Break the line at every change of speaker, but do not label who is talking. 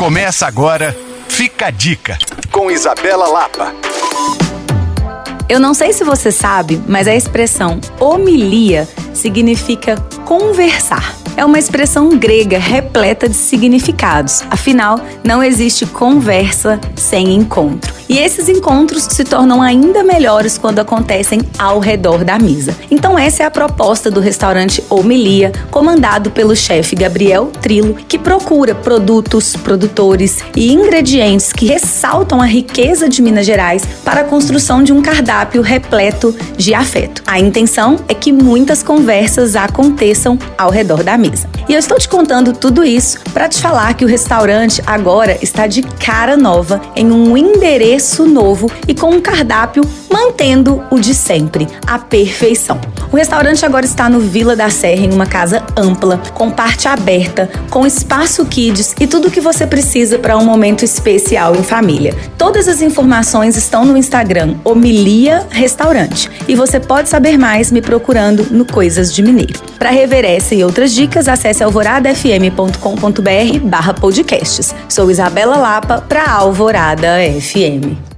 Começa agora, fica a dica, com Isabela Lapa.
Eu não sei se você sabe, mas a expressão homilia significa conversar. É uma expressão grega repleta de significados. Afinal, não existe conversa sem encontro. E esses encontros se tornam ainda melhores quando acontecem ao redor da mesa. Então, essa é a proposta do restaurante Homilia, comandado pelo chefe Gabriel Trilo, que procura produtos, produtores e ingredientes que ressaltam a riqueza de Minas Gerais para a construção de um cardápio repleto de afeto. A intenção é que muitas conversas aconteçam ao redor da mesa. E eu estou te contando tudo isso para te falar que o restaurante agora está de cara nova em um endereço preço novo e com um cardápio mantendo o de sempre, a perfeição. O restaurante agora está no Vila da Serra, em uma casa ampla, com parte aberta, com espaço kids e tudo o que você precisa para um momento especial em família. Todas as informações estão no Instagram Homilia Restaurante e você pode saber mais me procurando no Coisas de Mineiro. Para rever essa e outras dicas, acesse alvoradafm.com.br barra podcasts. Sou Isabela Lapa para Alvorada FM.